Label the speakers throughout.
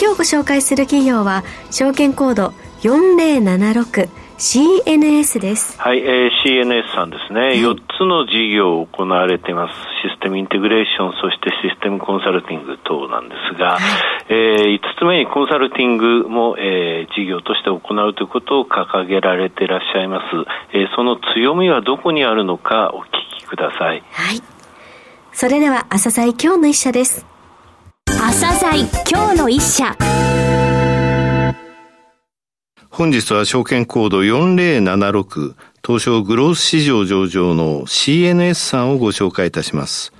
Speaker 1: 今日ご紹介する企業は証券コード4076 CNS です。
Speaker 2: はい、えー、CNS さんですね、はい、4つの事業を行われています。システムインテグレーション、そしてシステムコンサルティング等なんですが、はい、えー、5つ目にコンサルティングも、えー、事業として行うということを掲げられていらっしゃいます。えー、その強みはどこにあるのかお聞きください。
Speaker 1: はい。それでは、朝鮮今日の一社です。
Speaker 3: 朝鮮今日の一社。
Speaker 2: 本日は証券コード4076東証グロース市場上場の CNS さんをご紹介いたします。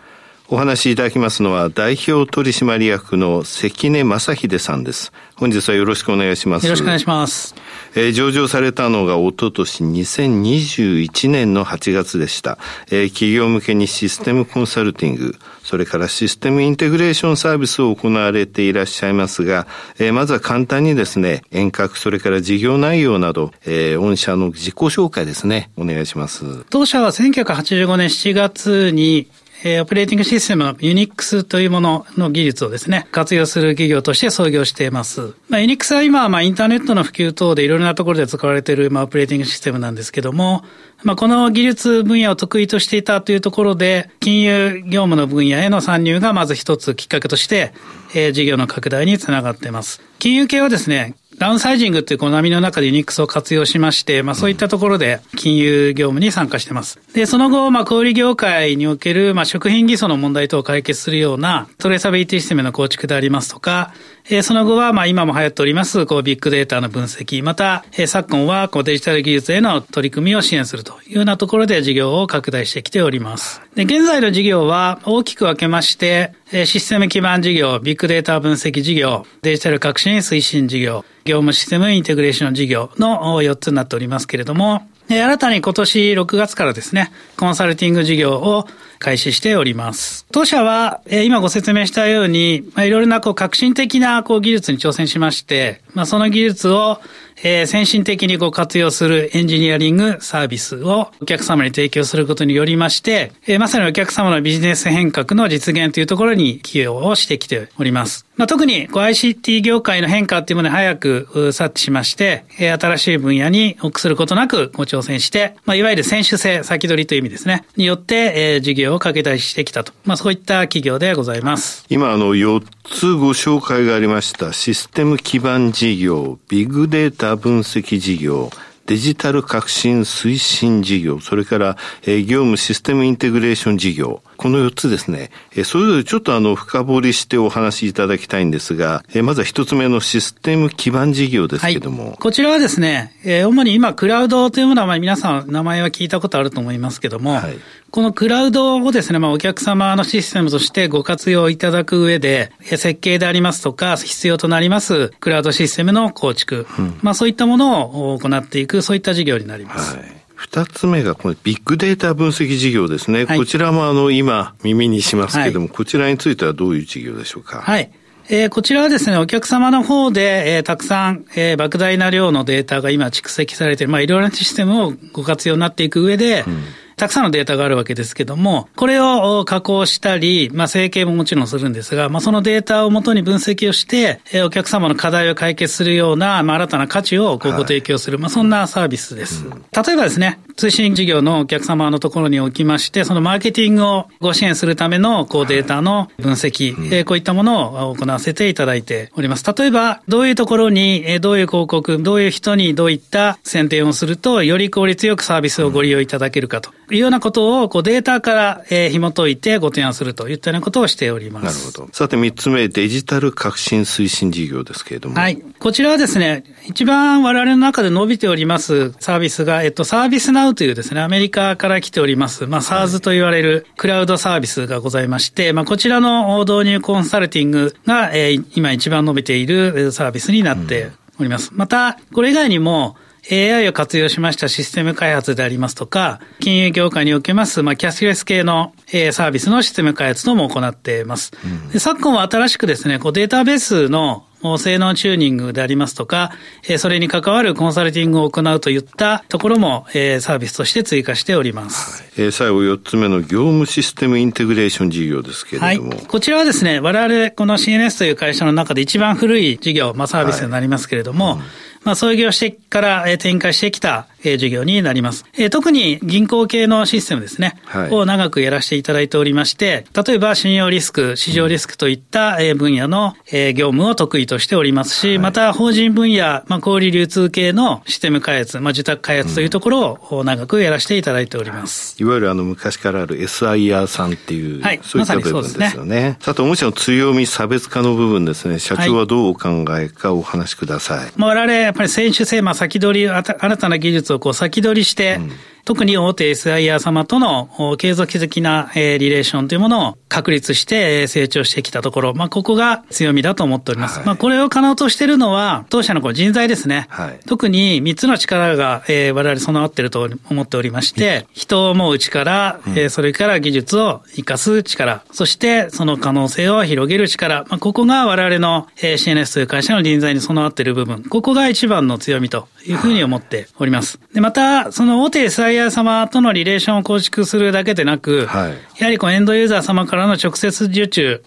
Speaker 2: お話しいただきますのは代表取締役の関根正秀さんです。本日はよろしくお願いします。
Speaker 4: よろしくお願いします。
Speaker 2: えー、上場されたのがおととし2021年の8月でした。えー、企業向けにシステムコンサルティング、それからシステムインテグレーションサービスを行われていらっしゃいますが、えー、まずは簡単にですね、遠隔、それから事業内容など、えー、御社の自己紹介ですね、お願いします。
Speaker 4: 当社は1985年7月にえー、オペレーティングシステムのユニックスというものの技術をですね、活用する企業として創業しています。まあ、ユニックスは今まあインターネットの普及等でいろいろなところで使われているまあオペレーティングシステムなんですけども、まあ、この技術分野を得意としていたというところで、金融業務の分野への参入がまず一つきっかけとして、えー、事業の拡大につながっています。金融系はですね、ダウンサイジングというこの波の中でユニックスを活用しまして、まあそういったところで金融業務に参加してます。で、その後、まあ小売業界における、まあ食品偽装の問題等を解決するようなトレーサビリティシステムの構築でありますとか、えその後は、まあ今も流行っております、こうビッグデータの分析、また、え昨今はこうデジタル技術への取り組みを支援するというようなところで事業を拡大してきております。で、現在の事業は大きく分けまして、えシステム基盤事業、ビッグデータ分析事業、デジタル革新推進事業、業務システムインテグレーション事業の4つになっておりますけれども、新たに今年6月からですね、コンサルティング事業を開始しております。当社は、今ご説明したように、いろいろなこう革新的なこう技術に挑戦しまして、まあ、その技術をえー、先進的にご活用するエンジニアリングサービスをお客様に提供することによりまして、えー、まさにお客様のビジネス変革の実現というところに寄与をしてきております。まあ、特にこう ICT 業界の変化っていうものに早く察知しまして、えー、新しい分野に臆することなくご挑戦して、まあ、いわゆる選手性、先取りという意味ですね、によって、えー、事業を拡大してきたと。まあ、そういった企業でございます。
Speaker 2: 今、あの、4つご紹介がありました。システム基盤事業、ビッグデータ分析事業、デジタル革新推進事業、それから、えー、業務システムインテグレーション事業、この4つですね、えそれぞれちょっとあの、深掘りしてお話しいただきたいんですが、えまずは1つ目のシステム基盤事業ですけども。はい、
Speaker 4: こちらはですね、え主に今、クラウドというものは、まあ、皆さん名前は聞いたことあると思いますけども、はい、このクラウドをですね、まあ、お客様のシステムとしてご活用いただく上で、設計でありますとか、必要となりますクラウドシステムの構築、うん、まあ、そういったものを行っていく、そういった事業になります。はい
Speaker 2: 二つ目がこのビッグデータ分析事業ですね。はい、こちらもあの今耳にしますけども、はい、こちらについてはどういう事業でしょうか？
Speaker 4: はい。えー、こちらはですね、お客様の方で、えー、たくさん、えー、莫大な量のデータが今蓄積されている、まあ、いろいろなシステムをご活用になっていく上で、うんたくさんのデータがあるわけですけども、これを加工したり、まあ、整形ももちろんするんですが、まあ、そのデータをもとに分析をして、えお客様の課題を解決するような、まあ、新たな価値をご提供する、はい、まあ、そんなサービスです。うん、例えばですね、通信事業のお客様のところにおきまして、そのマーケティングをご支援するための、こう、データの分析、はい、えこういったものを行わせていただいております。例えば、どういうところに、えどういう広告、どういう人にどういった選定をすると、より効率よくサービスをご利用いただけるかというようなことを、こうデータから、えー、紐解いてご提案するといったようなことをしております。
Speaker 2: なるほど。さて三つ目、デジタル革新推進事業ですけれども。
Speaker 4: はい。こちらはですね、一番我々の中で伸びておりますサービスが、えっと、サービスナウというですね、アメリカから来ております、まあ、SARS と言われるクラウドサービスがございまして、まあ、こちらの導入コンサルティングが、えー、今一番伸びているサービスになっております。また、これ以外にも、AI を活用しましたシステム開発でありますとか、金融業界におけます、まあ、キャッシュレス系の、えー、サービスのシステム開発等も行っています。うん、で昨今は新しくですね、こうデータベースの性能チューニングでありますとか、それに関わるコンサルティングを行うといったところもサービスとして追加しております。
Speaker 2: はい、最後4つ目の業務システムインテグレーション事業ですけれども。はい、
Speaker 4: こちらはですね、我々この CNS という会社の中で一番古い事業、まあサービスになりますけれども、はいうんまあ、創業してから展開してきた事業になります。特に銀行系のシステムですね、はい、を長くやらせていただいておりまして、例えば信用リスク、市場リスクといった分野の業務を得意としておりますし、はい、また法人分野、まあ、小売流通系のシステム開発、まあ、受託開発というところを長くやらせていただいております。
Speaker 2: いわゆるあの昔からある SIR さんっていう、はい、そういった部分ですよね。さて、御社の強み、差別化の部分ですね、社長はどうお考えかお話しください。
Speaker 4: まあ、我々やっぱり選手性、まあ、先取り、新たな技術を先取りして、特に大手 SIR 様との継続的なリレーションというものを確立して成長してきたところ、まあ、ここが強みだと思っております。はい、まあ、これを可能としているのは、当社のこの人材ですね。はい、特に3つの力が、えー、我々備わっていると思っておりまして、人を思う力、うん、えー、それから技術を活かす力、そしてその可能性を広げる力、まあ、ここが我々の CNS という会社の人材に備わっている部分、ここが一番の強みというふうに思っております。で、また、その大手 SIR イヤー様とのリレーションを構築するだけでなく、はい、やはりこうエンドユーザー様からの直接受注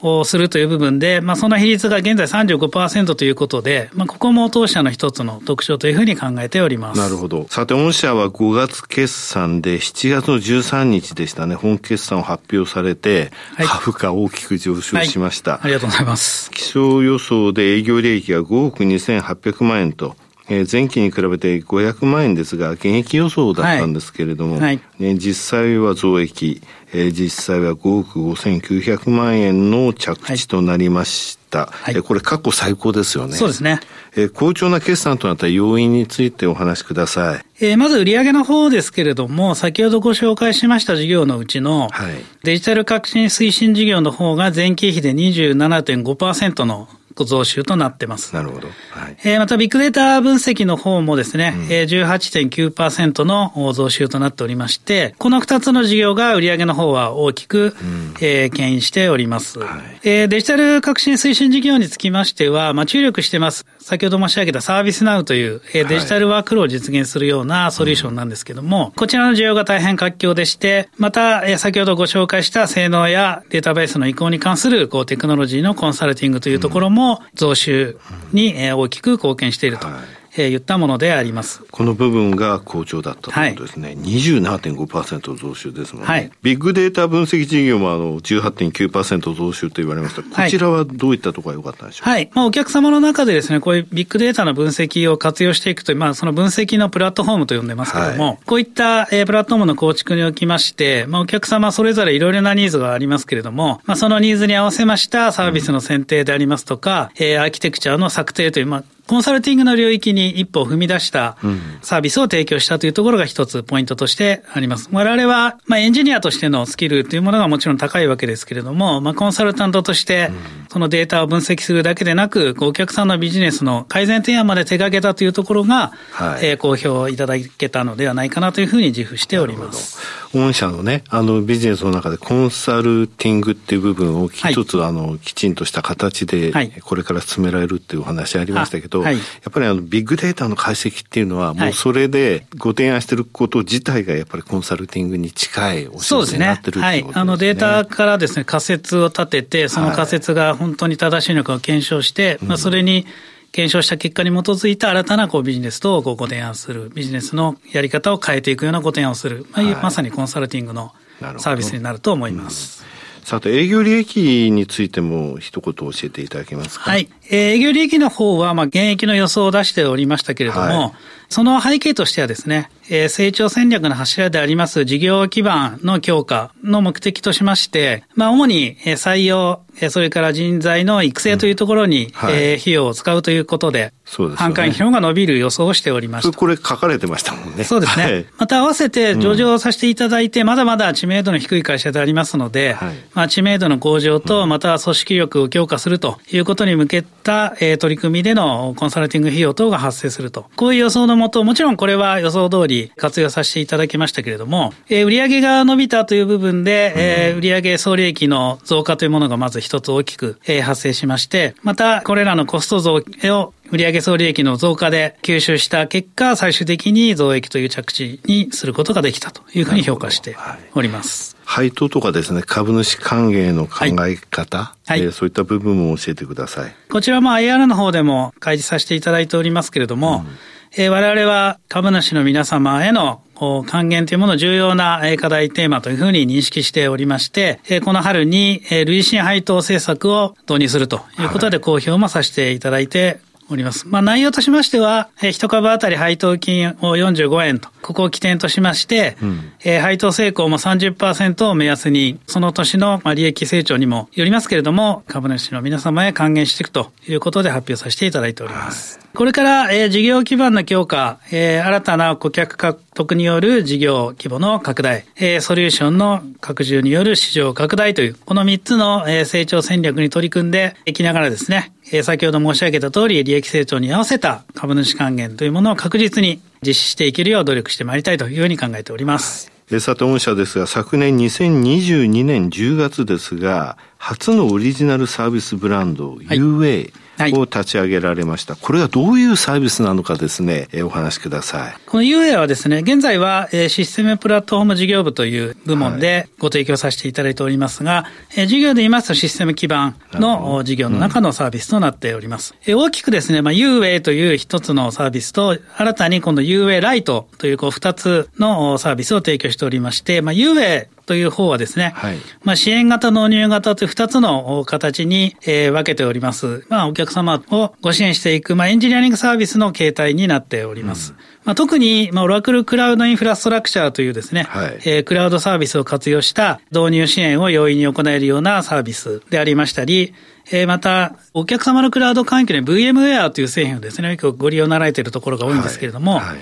Speaker 4: をするという部分で、まあ、その比率が現在35%ということで、まあ、ここも当社の一つの特徴というふうに考えております。
Speaker 2: なるほど。さて、御社は5月決算で7月の13日でしたね、本決算を発表されて、はい、株価大きく上昇しました、はい、
Speaker 4: ありがとうございます。
Speaker 2: 気象予想で営業利益が5億2800万円と、えー、前期に比べて500万円ですが、現役予想だったんですけれども、はいはい、ね、実際は増益、えー、実際は5億5900万円の着地となりました。はい、えー、これ過去最高ですよね。
Speaker 4: そうですね。
Speaker 2: えー、好調な決算となった要因についてお話しください。
Speaker 4: えー、まず売上の方ですけれども、先ほどご紹介しました事業のうちの、はい、デジタル革新推進事業の方が前期比で27.5%の増収となってます。
Speaker 2: なるほど。
Speaker 4: はい、えー、またビッグデータ分析の方もですね、うん、えー、18.9%の増収となっておりまして、この2つの事業が売上の方は大きく、うん、えー、牽引しております。はい、えー、デジタル革新推進事業につきましては、まあ、注力してます。先ほど申し上げたサービスナウという、えー、デジタルワークローを実現するようなソリューションなんですけども、うん、こちらの需要が大変活況でして、また、えー、先ほどご紹介した性能やデータベースの移行に関するこうテクノロジーのコンサルティングというところも増収に大きく貢献していると。はいえー、言ったものであります。
Speaker 2: この部分が好調だったということですね。はい、27.5%増収ですもんね。はい、ビッグデータ分析事業もあの18.9%増収と言われました。こちらはどういったところが良かったんでしょうか、
Speaker 4: はい。まあ、お客様の中でですね、こういうビッグデータの分析を活用していくという、まあ、その分析のプラットフォームと呼んでますけれども、はい、こういった、えー、プラットフォームの構築におきまして、まあ、お客様それぞれいろいろなニーズがありますけれども、まあ、そのニーズに合わせましたサービスの選定でありますとか、うん、えー、アーキテクチャの策定という、まあ、コンサルティングの領域に一歩踏み出したサービスを提供したというところが一つポイントとしてあります。我々は、まあ、エンジニアとしてのスキルというものがもちろん高いわけですけれども、まあ、コンサルタントとして、そのデータを分析するだけでなく、お客さんのビジネスの改善提案まで手掛けたというところが、はい、えー、好評いただけたのではないかなというふうに自負しております。
Speaker 2: 御社のね、あのビジネスの中でコンサルティングっていう部分を一つ、はい、あのきちんとした形で、これから進められるっていうお話ありましたけど、はい、やっぱりあのビッグデータの解析っていうのは、もうそれでご提案してること自体がやっぱりコンサルティングに近いお仕事になってるってことですね。はい。あの
Speaker 4: データからですね、仮説を立てて、その仮説が本当に正しいのかを検証して、まあそれに、検証した結果に基づいた新たなこうビジネスとご提案する、ビジネスのやり方を変えていくようなご提案をする、まあ、まさにコンサルティングのサービスになると思います。
Speaker 2: さて、営業利益についても一言教えていただけますか？
Speaker 4: はい。営業利益の方は、まあ、現役の予想を出しておりましたけれども、はい、その背景としてはですね、成長戦略の柱であります事業基盤の強化の目的としまして、まあ、主に採用、それから人材の育成というところに、うんはい、えー、費用を使うということで、そうですね、販管費用が伸びる予想をしておりました。
Speaker 2: これ書かれてましたもんね。
Speaker 4: そうですね。はい、また合わせて上場させていただいて、うん、まだまだ知名度の低い会社でありますので、はい、まあ、知名度の向上と、また組織力を強化するということに向けた、えー、取り組みでのコンサルティング費用等が発生すると。こういう予想のもと、もちろんこれは予想通り活用させていただきましたけれども、えー、売上が伸びたという部分で、えー、売上総利益の増加というものがまず一つ大きく、えー、発生しまして、またこれらのコスト増を売上総利益の増加で吸収した結果、最終的に増益という着地にすることができたというふうに評価しております。
Speaker 2: 配当とかですね、株主還元の考え方、はい、えー、そういった部分も教えてください。
Speaker 4: こちらも IR の方でも開示させていただいておりますけれども、うんえー、我々は株主の皆様への還元というものを重要な課題テーマというふうに認識しておりまして、この春に累進配当政策を導入するということで公表もさせていただいております。まあ内容としましては、えー、一株当たり配当金を45円と、ここを起点としまして、うん、えー、配当成功も30%を目安に、その年の利益成長にもよりますけれども、株主の皆様へ還元していくということで発表させていただいております。はい、これから、えー、事業基盤の強化、えー、新たな顧客獲得による事業規模の拡大、えー、ソリューションの拡充による市場拡大という、この3つの、えー、成長戦略に取り組んでいきながらですね、えー、先ほど申し上げた通り、利益成長に合わせた株主還元というものを確実に実施していけるよう努力してまいりたいというふうに考えております。
Speaker 2: さて、御社ですが、昨年2022年10月ですが、初のオリジナルサービスブランド、はい、UA、を立ち上げられました。これはどういうサービスなのかですね、えお話しください。
Speaker 4: この UA はですね、現在は、えシステムプラットフォーム事業部という部門でご提供させていただいておりますが、え事業で言いますとシステム基盤の事業の中のサービスとなっております。うん、大きくですね、まあ、UA という一つのサービスと、新たに今度 UA ライトというこう二つのサービスを提供しておりまして、まあ、UA という方はですね、はい、まあ支援型、納入型という二つの形に、えー、分けております。まあお客様をご支援していく、まあエンジニアリングサービスの形態になっております。うん、まあ特に、まあオラクルクラウドインフラストラクチャーというですね、はい、えー、クラウドサービスを活用した導入支援を容易に行えるようなサービスでありましたり、えー、また、お客様のクラウド環境に VMware という製品をですね、よくご利用なられているところが多いんですけれども、はい。はい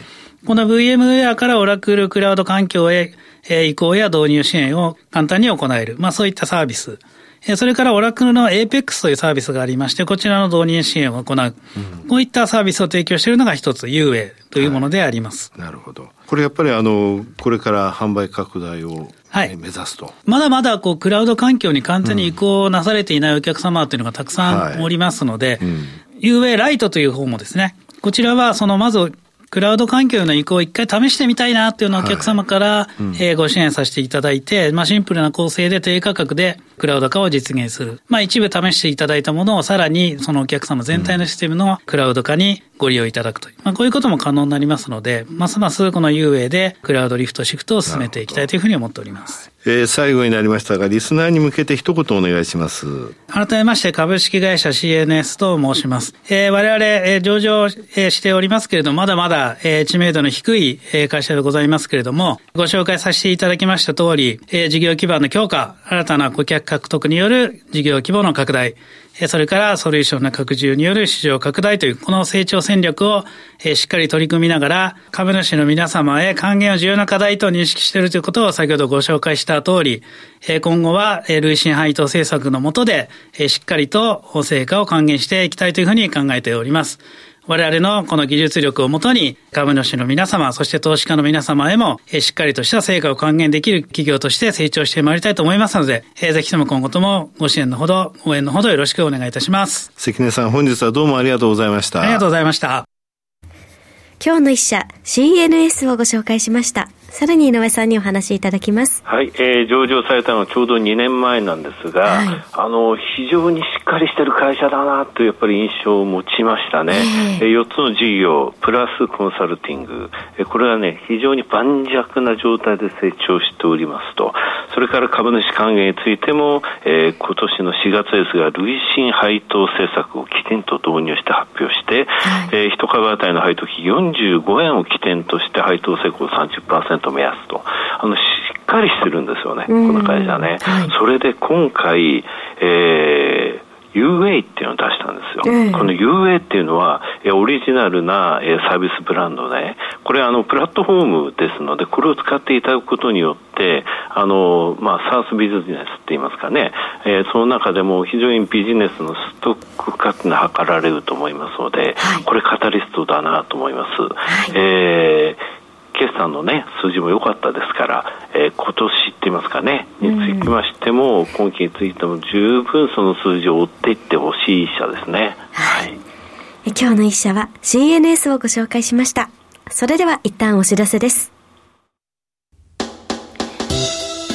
Speaker 4: この VMware からオラクルクラウド環境へ移行や導入支援を簡単に行える。まあそういったサービス。それからオラクルの APEX というサービスがありまして、こちらの導入支援を行う。うん、こういったサービスを提供しているのが一つ UA というものであります。
Speaker 2: はい、なるほど。これやっぱりあの、これから販売拡大をはい、目指すと。
Speaker 4: まだまだこうクラウド環境に完全に移行なされていないお客様というのがたくさんおりますので、はいうん、UA ライトという方もですね、こちらはそのまずクラウド環境の移行を一回試してみたいなっていうのをお客様から、はえー、ご支援させていただいて、まあ、シンプルな構成で低価格でクラウド化を実現する。まあ、一部試していただいたものをさらにそのお客様全体のシステムのクラウド化にご利用いただくという。まあ、こういうことも可能になりますので、ますますこの UA でクラウドリフトシフトを進めていきたいというふうに思っております。
Speaker 2: えー、最後になりましたが、リスナーに向けて一言お願いします。
Speaker 4: 改めまして、株式会社 CNS と申します。えー、我々、えー、上場、えー、しておりますけれども、まだまだ、えー、知名度の低い、えー、会社でございますけれども、ご紹介させていただきました通り、えー、事業基盤の強化、新たな顧客獲得による事業規模の拡大、それからソリューションの拡充による市場拡大という、この成長戦略をしっかり取り組みながら、株主の皆様へ還元を重要な課題と認識しているということを先ほどご紹介した通り、今後は累進配当政策の下で、しっかりと成果を還元していきたいというふうに考えております。我々のこの技術力をもとに株主の皆様、そして投資家の皆様へも、しっかりとした成果を還元できる企業として成長してまいりたいと思いますので、ぜひとも今後ともご支援のほど、応援のほどよろしくお願いいたします。
Speaker 2: 関根さん、本日はどうもありがとうございました。
Speaker 4: ありがとうございました。
Speaker 1: 今日の一社、CNS をご紹介しました。さらに井上さんにお話しいただきます。
Speaker 5: はい、えー、上場されたのはちょうど2年前なんですが、はい、あの、非常にしっかりしてる会社だなというやっぱり印象を持ちましたね。えー、4つの事業、プラスコンサルティング、えこれはね、非常に盤石な状態で成長しておりますと、それから株主還元についても、えー、今年の4月ですが、累進配当政策を起点と導入して発表して、はい、えー、1株当たりの配当金45円を起点として配当成功30%と目安と、あの、しっかりしてるんですよね、この会社ね。はい、それで今回、えー UA っていうのを出したんですよ。えー、この UA っていうのは、えオリジナルな、えサービスブランドで、これあの、プラットフォームですので、これを使っていただくことによって、あの、まあ、サースビジネスって言いますかね、えー、その中でも非常にビジネスのストック化が図られると思いますので、はい、これカタリストだなと思います。はい、えー決算のね、数字も良かったですから、えー、今年って言いますかね、につきましても、うん、今期についても十分その数字を追っていってほしい一社ですね。はい。
Speaker 1: 今日の一社は CNS をご紹介しました。それでは一旦お知らせです。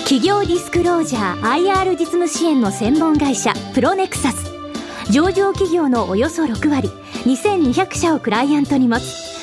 Speaker 3: 企業ディスクロージャー IR 実務支援の専門会社プロネクサス上場企業のおよそ6割2200社をクライアントに持つ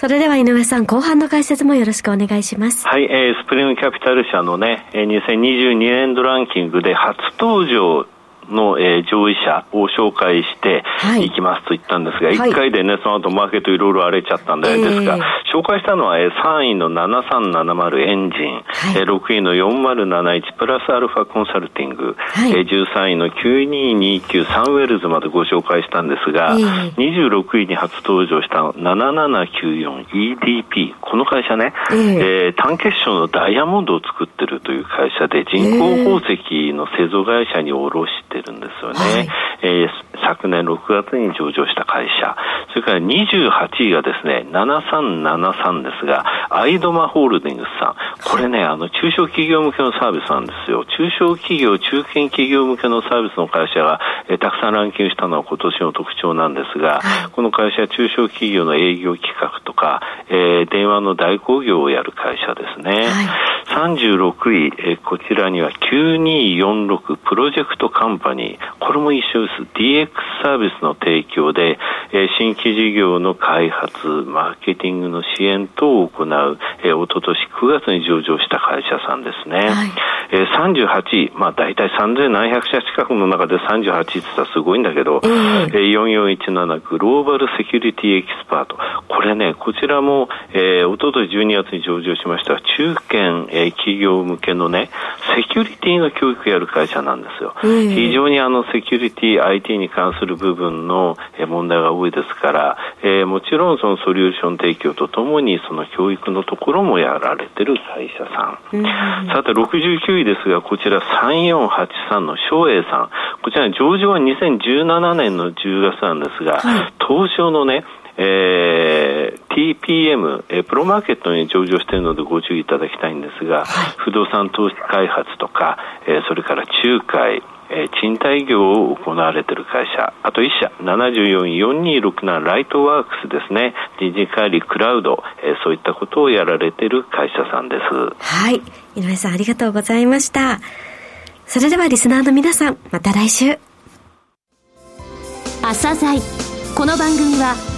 Speaker 1: それでは井上さん、後半の解説もよろしくお願いします。
Speaker 5: はい、えー、スプリングキャピタル社のね、2022年度ランキングで初登場の、えー、上位者を紹介してい。きますと言ったんですが、はい、1回でね、その後マーケットいろいろ荒れちゃったんで、ですが、紹介したのは、えー、3位の7370エンジン、はい、えー、6位の4071プラスアルファコンサルティング、はい、えー、13位の9229サンウェルズまでご紹介したんですが、えー、26位に初登場した 7794EDP、この会社ね、えー、えー、単結晶のダイヤモンドを作ってるという会社で、人工宝石の製造会社に卸しててるんですよね。はい、えー、昨年6月に上場した会社。それから28位がですね、7373ですが、アイドマホールディングスさん。これね、あの、中小企業向けのサービスなんですよ。中小企業、中堅企業向けのサービスの会社が、えー、たくさんランキングしたのは今年の特徴なんですが、この会社は中小企業の営業企画とか、えー、電話の代行業をやる会社ですね。はい、36位、えー、こちらには9246プロジェクトカンパニー。これも一緒です。DX サービスの提供で、えー、新規事業の開発、マーケティングの支援等を行う、えー、おととし9月に上場した会社さんですね。はい、えー、38位、まあ大体3700社近くの中で38位って言ったらすごいんだけど、えー、4417グローバルセキュリティエキスパート。これね、こちらも、えー、おととし12月に上場しました中堅、えー、企業向けのね、セキュリティの教育をやる会社なんですよ。えー、非常にあのセキュリティ、IT に関する部分の問題が多いですから、えー、もちろんそのソリューション提供とともにその教育のところもやられてる会社さん。うん、さて69位ですが、こちら3483の翔英さん。こちら上場は2017年の10月なんですが、はい、東証のね、えー、TPM、えー、プロマーケットに上場しているのでご注意いただきたいんですが、はい、不動産投資開発とか、えー、それから仲介、えー、賃貸業を行われている会社、あと1社、744267ライトワークスですね、デジカリクラウド、えー、そういったことをやられている会社さんです。
Speaker 1: はい。井上さんありがとうございました。それではリスナーの皆さん、また来週。
Speaker 3: 朝鮮この番組は